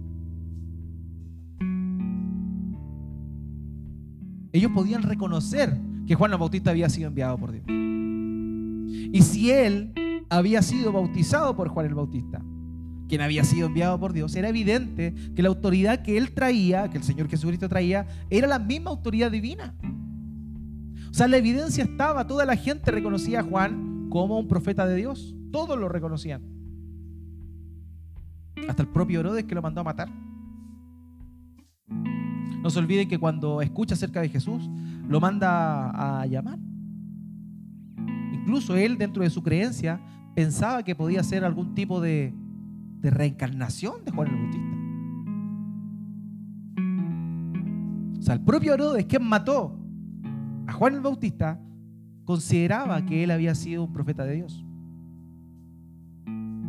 Ellos podían reconocer que Juan el Bautista había sido enviado por Dios. Y si él había sido bautizado por Juan el Bautista, quien había sido enviado por Dios, era evidente que la autoridad que él traía, que el Señor Jesucristo traía, era la misma autoridad divina. O sea, la evidencia estaba, toda la gente reconocía a Juan como un profeta de Dios, todos lo reconocían. Hasta el propio Herodes que lo mandó a matar. No se olviden que cuando escucha acerca de Jesús, lo manda a llamar. Incluso él, dentro de su creencia, pensaba que podía ser algún tipo de de reencarnación de Juan el Bautista. O sea, el propio Herodes, quien mató a Juan el Bautista, consideraba que él había sido un profeta de Dios.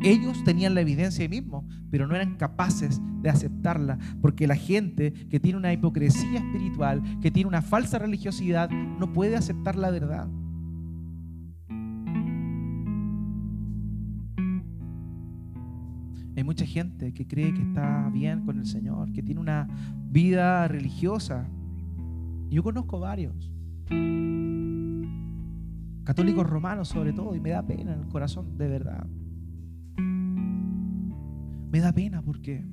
Ellos tenían la evidencia ahí mismo, pero no eran capaces de aceptarla, porque la gente que tiene una hipocresía espiritual, que tiene una falsa religiosidad, no puede aceptar la verdad. Hay mucha gente que cree que está bien con el Señor, que tiene una vida religiosa. Yo conozco varios. Católicos romanos sobre todo, y me da pena en el corazón, de verdad. Me da pena porque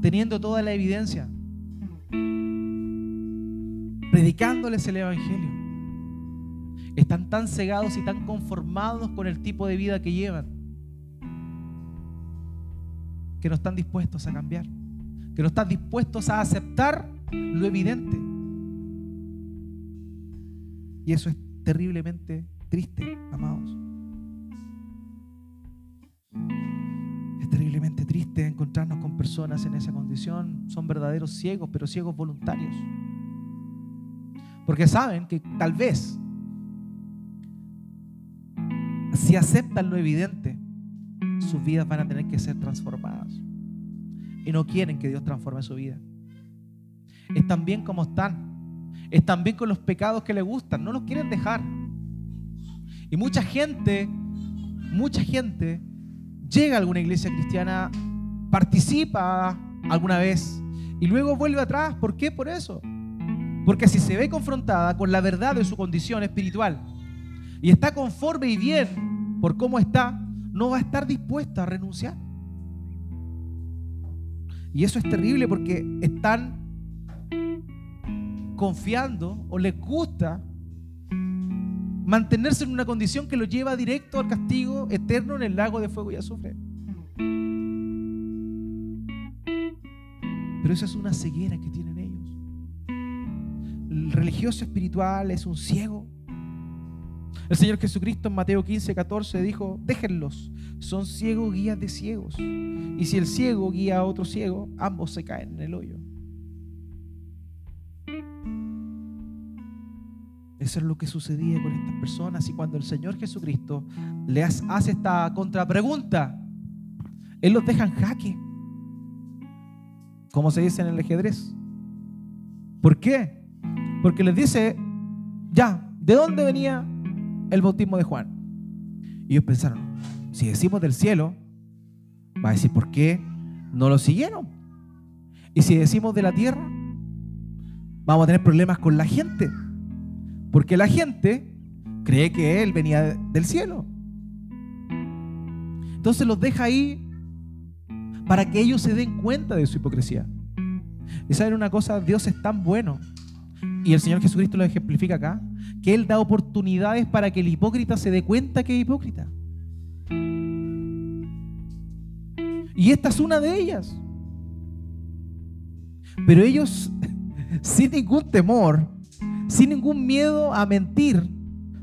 teniendo toda la evidencia, predicándoles el Evangelio, están tan cegados y tan conformados con el tipo de vida que llevan que no están dispuestos a cambiar, que no están dispuestos a aceptar lo evidente. Y eso es terriblemente triste, amados. Terriblemente triste encontrarnos con personas en esa condición. Son verdaderos ciegos, pero ciegos voluntarios. Porque saben que tal vez, si aceptan lo evidente, sus vidas van a tener que ser transformadas. Y no quieren que Dios transforme su vida. Están bien como están. Están bien con los pecados que les gustan. No los quieren dejar. Y mucha gente, mucha gente llega a alguna iglesia cristiana, participa alguna vez y luego vuelve atrás. ¿Por qué? Por eso. Porque si se ve confrontada con la verdad de su condición espiritual y está conforme y bien por cómo está, no va a estar dispuesta a renunciar. Y eso es terrible porque están confiando o les gusta mantenerse en una condición que los lleva directo al castigo eterno en el lago de fuego y azufre. Pero esa es una ceguera que tienen ellos. El religioso espiritual es un ciego el Señor Jesucristo en Mateo 15, 14 dijo, déjenlos, son ciegos guías de ciegos. Y si el ciego guía a otro ciego, ambos se caen en el hoyo. Eso es lo que sucedía con estas personas. Y cuando el Señor Jesucristo les hace esta contrapregunta, Él los deja en jaque. Como se dice en el ajedrez. ¿Por qué? Porque les dice, ya, ¿de dónde venía el bautismo de Juan? Y ellos pensaron, si decimos del cielo, va a decir, ¿por qué no lo siguieron? Y si decimos de la tierra, vamos a tener problemas con la gente. Porque la gente cree que Él venía del cielo. Entonces los deja ahí para que ellos se den cuenta de su hipocresía. Y saben una cosa, Dios es tan bueno, y el Señor Jesucristo lo ejemplifica acá, que Él da oportunidades para que el hipócrita se dé cuenta que es hipócrita. Y esta es una de ellas. Pero ellos, sin ningún temor, sin ningún miedo a mentir,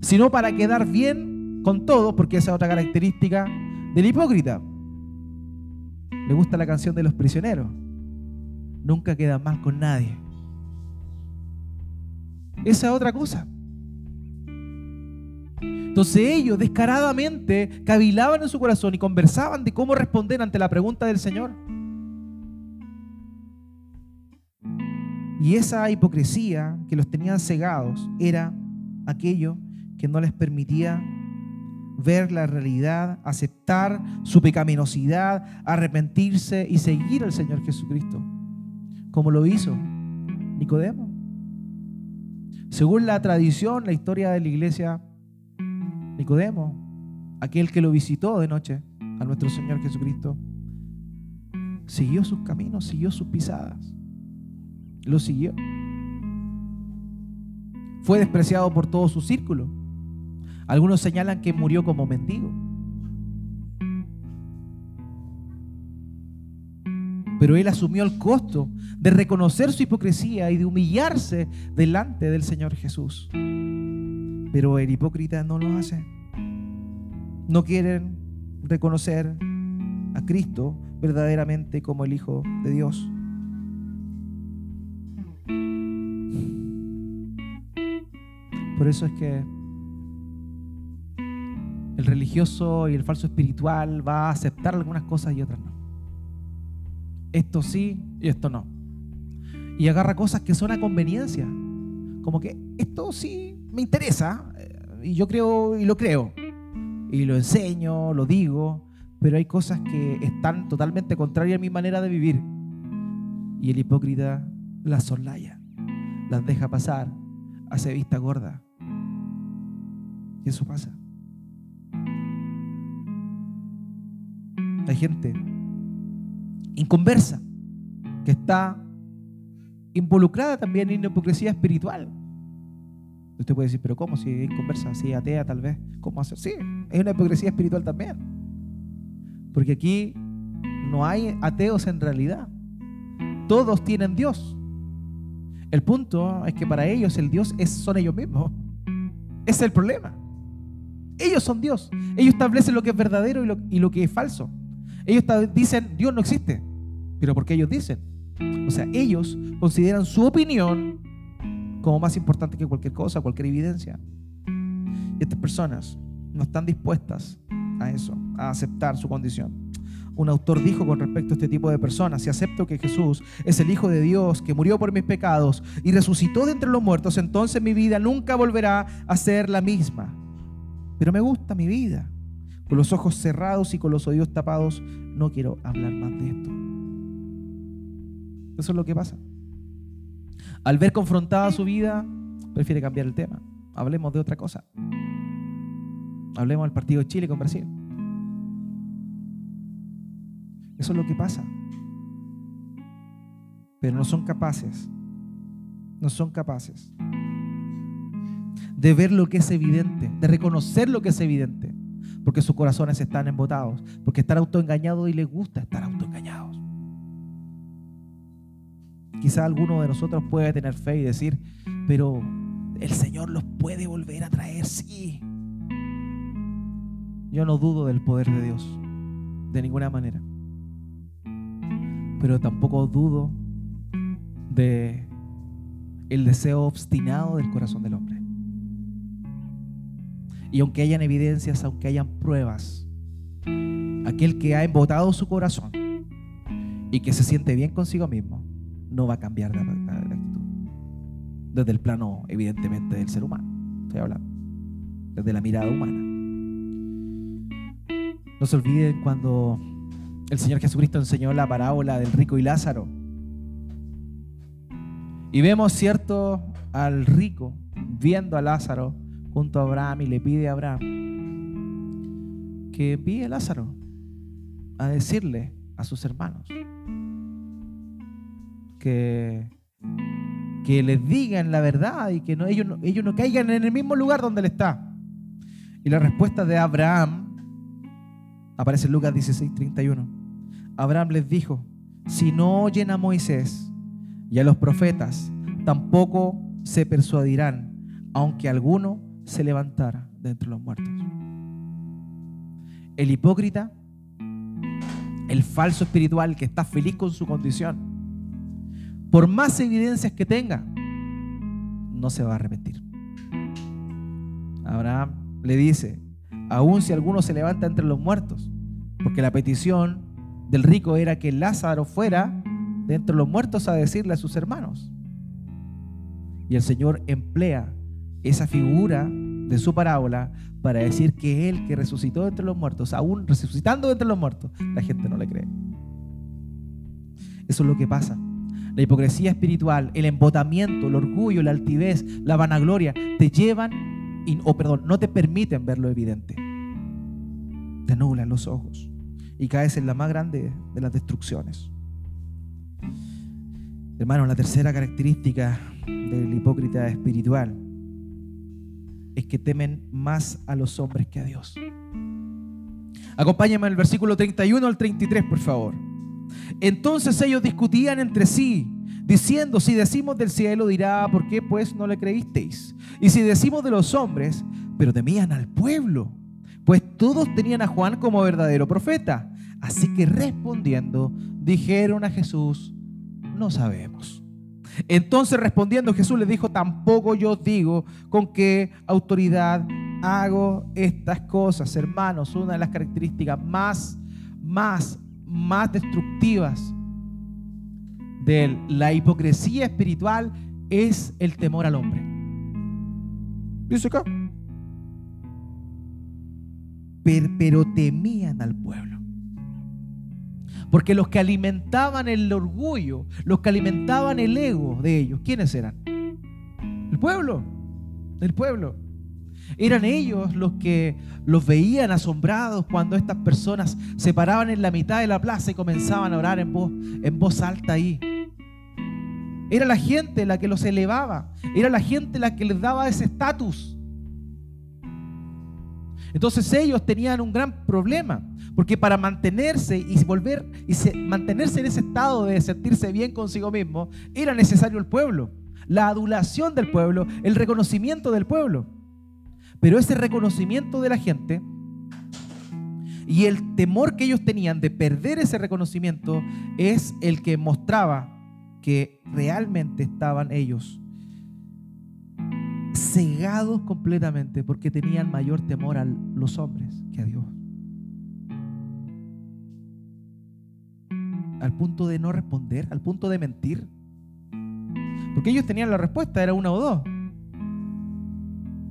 sino para quedar bien con todo, porque esa es otra característica del hipócrita. Le gusta la canción de los prisioneros. Nunca queda mal con nadie. Esa es otra cosa. Entonces ellos descaradamente cavilaban en su corazón y conversaban de cómo responder ante la pregunta del Señor. Y esa hipocresía que los tenía cegados era aquello que no les permitía ver la realidad, aceptar su pecaminosidad, arrepentirse y seguir al Señor Jesucristo, como lo hizo Nicodemo. Según la tradición, la historia de la iglesia, Nicodemo, aquel que lo visitó de noche a nuestro Señor Jesucristo, siguió sus caminos, siguió sus pisadas, lo siguió. Fue despreciado por todo su círculo algunos señalan que murió como mendigo. Pero él asumió el costo de reconocer su hipocresía y de humillarse delante del Señor Jesús. Pero el hipócrita no lo hace. No quieren reconocer a Cristo verdaderamente como el Hijo de Dios. Por eso es que el religioso y el falso espiritual va a aceptar algunas cosas y otras no. Esto sí y esto no. Y agarra cosas que son a conveniencia. Como que esto sí me interesa eh, y yo creo y lo creo. Y lo enseño, lo digo, pero hay cosas que están totalmente contrarias a mi manera de vivir. Y el hipócrita las soslaya, las deja pasar, hace vista gorda. Y eso pasa. Hay gente inconversa que está involucrada también en hipocresía espiritual. Usted puede decir, pero ¿cómo? Si es inconversa, si es atea tal vez, ¿cómo hacer? Sí, es una hipocresía espiritual también. Porque aquí no hay ateos en realidad. Todos tienen Dios. El punto es que para ellos el Dios es, son ellos mismos. Es el problema. Ellos son Dios. Ellos establecen lo que es verdadero y lo, y lo que es falso. Ellos dicen, Dios no existe. Pero porque ellos dicen. O sea, ellos consideran su opinión como más importante que cualquier cosa, cualquier evidencia. Y estas personas no están dispuestas a eso, a aceptar su condición. Un autor dijo con respecto a este tipo de personas, si acepto que Jesús es el Hijo de Dios, que murió por mis pecados y resucitó de entre los muertos, entonces mi vida nunca volverá a ser la misma. Pero me gusta mi vida con los ojos cerrados y con los oídos tapados, no quiero hablar más de esto. Eso es lo que pasa. Al ver confrontada su vida, prefiere cambiar el tema. Hablemos de otra cosa. Hablemos del partido de Chile con Brasil. Eso es lo que pasa. Pero no son capaces, no son capaces de ver lo que es evidente, de reconocer lo que es evidente porque sus corazones están embotados, porque están autoengañados y les gusta estar autoengañados. Quizá alguno de nosotros puede tener fe y decir, pero el Señor los puede volver a traer, sí. Yo no dudo del poder de Dios, de ninguna manera. Pero tampoco dudo de el deseo obstinado del corazón del hombre. Y aunque hayan evidencias, aunque hayan pruebas, aquel que ha embotado su corazón y que se siente bien consigo mismo, no va a cambiar de, actitud. Desde el plano, evidentemente, del ser humano. Estoy hablando. Desde la mirada humana. No se olviden cuando el Señor Jesucristo enseñó la parábola del rico y Lázaro. Y vemos, cierto, al rico viendo a Lázaro junto a Abraham y le pide a Abraham que pide a Lázaro a decirle a sus hermanos que, que les digan la verdad y que no, ellos, no, ellos no caigan en el mismo lugar donde él está. Y la respuesta de Abraham aparece en Lucas 16, 31. Abraham les dijo, si no oyen a Moisés y a los profetas, tampoco se persuadirán, aunque alguno se levantara de entre los muertos. El hipócrita, el falso espiritual que está feliz con su condición, por más evidencias que tenga, no se va a arrepentir. Abraham le dice, aun si alguno se levanta entre los muertos, porque la petición del rico era que Lázaro fuera de entre los muertos a decirle a sus hermanos. Y el Señor emplea esa figura de su parábola para decir que Él que resucitó entre los muertos, aún resucitando entre los muertos, la gente no le cree. Eso es lo que pasa. La hipocresía espiritual, el embotamiento, el orgullo, la altivez, la vanagloria, te llevan, o perdón, no te permiten ver lo evidente. Te nublan los ojos y caes en la más grande de las destrucciones. Hermano, la tercera característica del hipócrita espiritual es que temen más a los hombres que a Dios. Acompáñame al versículo 31 al 33, por favor. Entonces ellos discutían entre sí, diciendo, si decimos del cielo, dirá, ¿por qué pues no le creísteis? Y si decimos de los hombres, pero temían al pueblo, pues todos tenían a Juan como verdadero profeta. Así que respondiendo, dijeron a Jesús, no sabemos. Entonces respondiendo Jesús les dijo, tampoco yo digo con qué autoridad hago estas cosas. Hermanos, una de las características más, más, más destructivas de la hipocresía espiritual es el temor al hombre. Dice acá. pero temían al pueblo. Porque los que alimentaban el orgullo, los que alimentaban el ego de ellos, ¿quiénes eran? El pueblo, el pueblo. Eran ellos los que los veían asombrados cuando estas personas se paraban en la mitad de la plaza y comenzaban a orar en voz, en voz alta ahí. Era la gente la que los elevaba, era la gente la que les daba ese estatus. Entonces ellos tenían un gran problema. Porque para mantenerse y volver y mantenerse en ese estado de sentirse bien consigo mismo, era necesario el pueblo, la adulación del pueblo, el reconocimiento del pueblo. Pero ese reconocimiento de la gente y el temor que ellos tenían de perder ese reconocimiento es el que mostraba que realmente estaban ellos cegados completamente porque tenían mayor temor a los hombres que a Dios. Al punto de no responder, al punto de mentir. Porque ellos tenían la respuesta, era una o dos.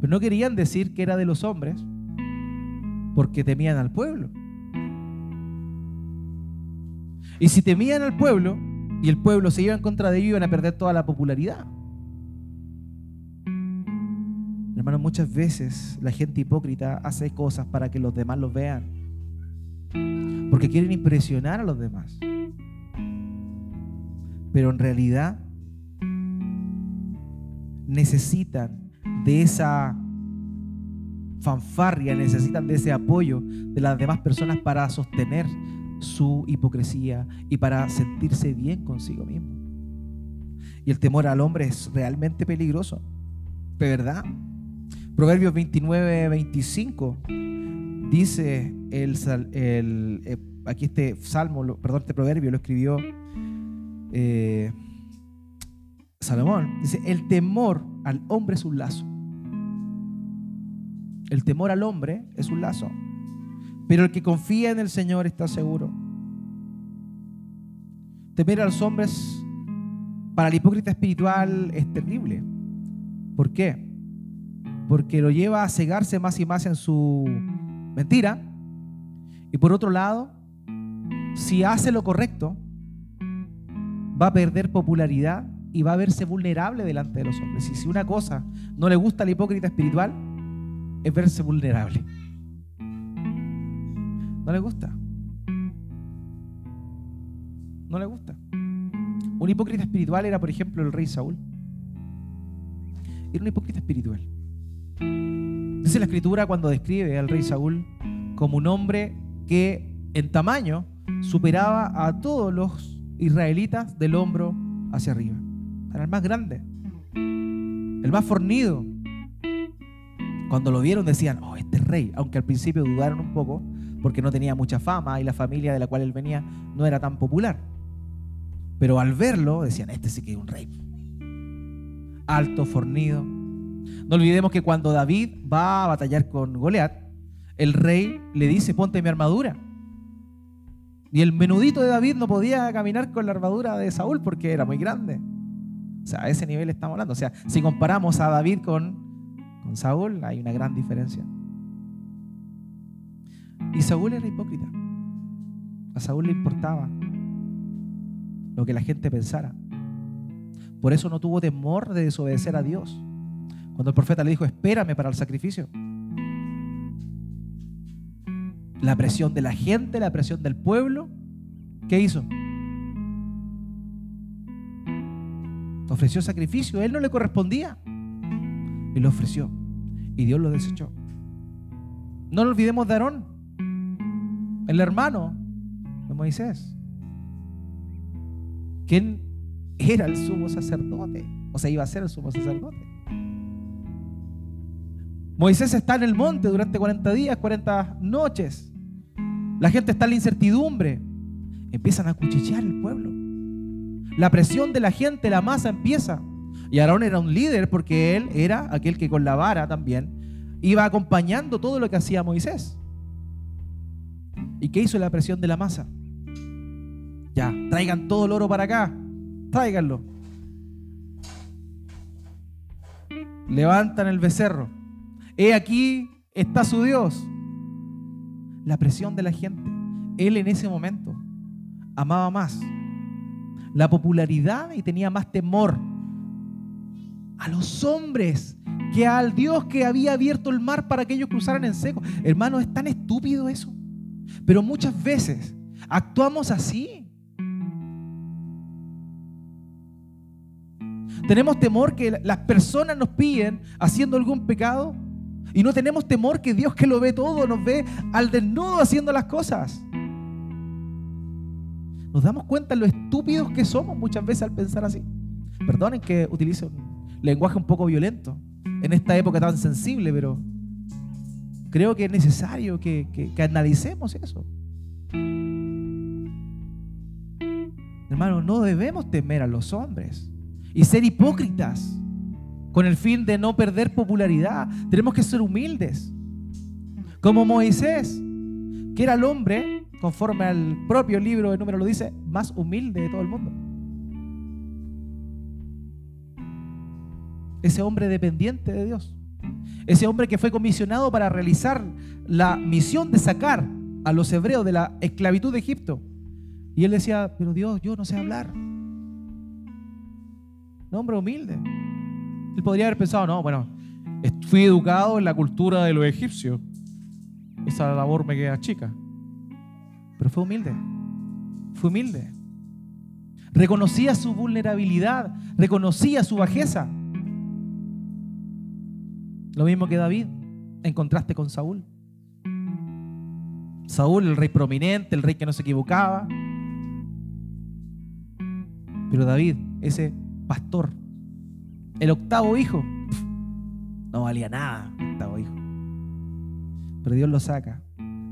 Pero no querían decir que era de los hombres porque temían al pueblo. Y si temían al pueblo y el pueblo se iba en contra de ellos, iban a perder toda la popularidad. Hermano, muchas veces la gente hipócrita hace cosas para que los demás los vean. Porque quieren impresionar a los demás. Pero en realidad necesitan de esa fanfarria, necesitan de ese apoyo de las demás personas para sostener su hipocresía y para sentirse bien consigo mismo. Y el temor al hombre es realmente peligroso, ¿de verdad? Proverbios 29, 25 dice el, eh, aquí este salmo, perdón, este proverbio lo escribió eh, Salomón, dice, el temor al hombre es un lazo. El temor al hombre es un lazo. Pero el que confía en el Señor está seguro. Temer a los hombres para el hipócrita espiritual es terrible. ¿Por qué? Porque lo lleva a cegarse más y más en su mentira. Y por otro lado, si hace lo correcto, va a perder popularidad y va a verse vulnerable delante de los hombres. Y si una cosa no le gusta al hipócrita espiritual, es verse vulnerable. No le gusta. No le gusta. Un hipócrita espiritual era, por ejemplo, el rey Saúl. Era un hipócrita espiritual. Dice la escritura cuando describe al rey Saúl como un hombre que en tamaño superaba a todos los israelitas del hombro hacia arriba. Era el más grande, el más fornido. Cuando lo vieron decían, oh, este rey, aunque al principio dudaron un poco porque no tenía mucha fama y la familia de la cual él venía no era tan popular. Pero al verlo decían, este sí que es un rey. Alto, fornido. No olvidemos que cuando David va a batallar con Goliat, el rey le dice, ponte mi armadura. Y el menudito de David no podía caminar con la armadura de Saúl porque era muy grande. O sea, a ese nivel estamos hablando. O sea, si comparamos a David con, con Saúl, hay una gran diferencia. Y Saúl era hipócrita. A Saúl le importaba lo que la gente pensara. Por eso no tuvo temor de desobedecer a Dios. Cuando el profeta le dijo, espérame para el sacrificio la presión de la gente, la presión del pueblo, ¿qué hizo? Ofreció sacrificio, él no le correspondía. Y lo ofreció. Y Dios lo desechó. No nos olvidemos de Aarón, el hermano de Moisés. ¿Quién era el sumo sacerdote? O sea, iba a ser el sumo sacerdote. Moisés está en el monte durante 40 días, 40 noches. La gente está en la incertidumbre. Empiezan a cuchichear el pueblo. La presión de la gente, la masa empieza. Y Aarón era un líder porque él era aquel que con la vara también iba acompañando todo lo que hacía Moisés. ¿Y qué hizo la presión de la masa? Ya, traigan todo el oro para acá. Tráiganlo. Levantan el becerro. He aquí está su Dios la presión de la gente. Él en ese momento amaba más la popularidad y tenía más temor a los hombres que al Dios que había abierto el mar para que ellos cruzaran en seco. Hermano, es tan estúpido eso. Pero muchas veces actuamos así. Tenemos temor que las personas nos piden haciendo algún pecado y no tenemos temor que Dios que lo ve todo nos ve al desnudo haciendo las cosas. Nos damos cuenta de lo estúpidos que somos muchas veces al pensar así. Perdonen que utilice un lenguaje un poco violento en esta época tan sensible, pero creo que es necesario que, que analicemos eso. Hermano, no debemos temer a los hombres y ser hipócritas con el fin de no perder popularidad. Tenemos que ser humildes. Como Moisés, que era el hombre, conforme al propio libro de número lo dice, más humilde de todo el mundo. Ese hombre dependiente de Dios. Ese hombre que fue comisionado para realizar la misión de sacar a los hebreos de la esclavitud de Egipto. Y él decía, pero Dios, yo no sé hablar. Un hombre humilde. Él podría haber pensado, no, bueno, fui educado en la cultura de los egipcios. Esa labor me queda chica. Pero fue humilde. Fue humilde. Reconocía su vulnerabilidad, reconocía su bajeza. Lo mismo que David, en contraste con Saúl. Saúl, el rey prominente, el rey que no se equivocaba. Pero David, ese pastor el octavo hijo. No valía nada, el octavo hijo. Pero Dios lo saca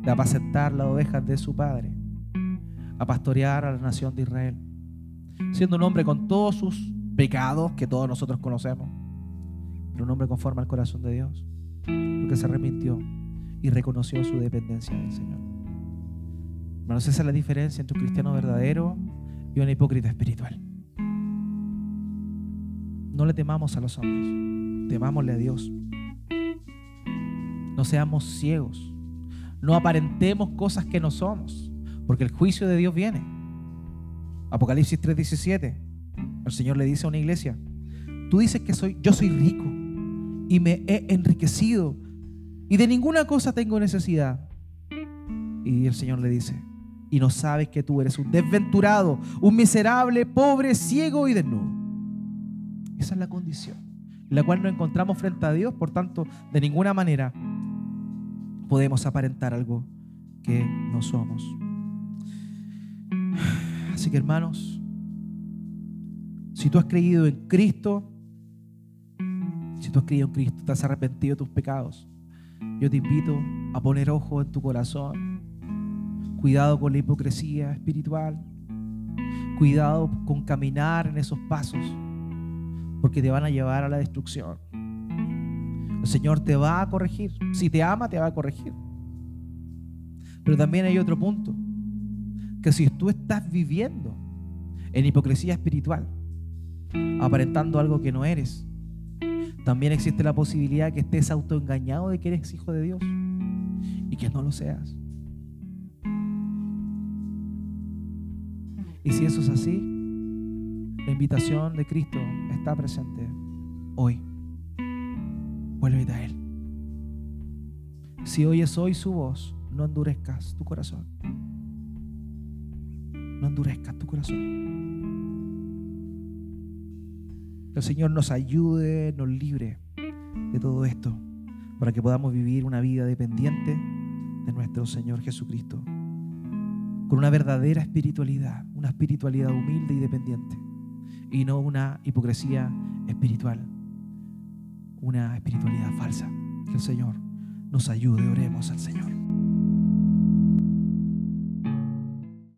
de apacentar las ovejas de su padre, a pastorear a la nación de Israel. Siendo un hombre con todos sus pecados que todos nosotros conocemos, pero un hombre conforme al corazón de Dios, porque se arrepintió y reconoció su dependencia del Señor. Hermanos, esa es la diferencia entre un cristiano verdadero y un hipócrita espiritual. No le temamos a los hombres, temámosle a Dios. No seamos ciegos, no aparentemos cosas que no somos, porque el juicio de Dios viene. Apocalipsis 3:17, el Señor le dice a una iglesia, tú dices que soy, yo soy rico y me he enriquecido y de ninguna cosa tengo necesidad. Y el Señor le dice, y no sabes que tú eres un desventurado, un miserable, pobre, ciego y desnudo. Esa es la condición en la cual nos encontramos frente a Dios, por tanto, de ninguna manera podemos aparentar algo que no somos. Así que hermanos, si tú has creído en Cristo, si tú has creído en Cristo, te has arrepentido de tus pecados, yo te invito a poner ojo en tu corazón Cuidado con la hipocresía espiritual. Cuidado con caminar en esos pasos, porque te van a llevar a la destrucción. El Señor te va a corregir. Si te ama, te va a corregir. Pero también hay otro punto, que si tú estás viviendo en hipocresía espiritual, aparentando algo que no eres, también existe la posibilidad que estés autoengañado de que eres hijo de Dios y que no lo seas. Y si eso es así, la invitación de Cristo está presente hoy. Vuelve a Él. Si oyes hoy su voz, no endurezcas tu corazón. No endurezcas tu corazón. Que el Señor nos ayude, nos libre de todo esto, para que podamos vivir una vida dependiente de nuestro Señor Jesucristo con una verdadera espiritualidad, una espiritualidad humilde y dependiente, y no una hipocresía espiritual, una espiritualidad falsa. Que el Señor nos ayude, oremos al Señor.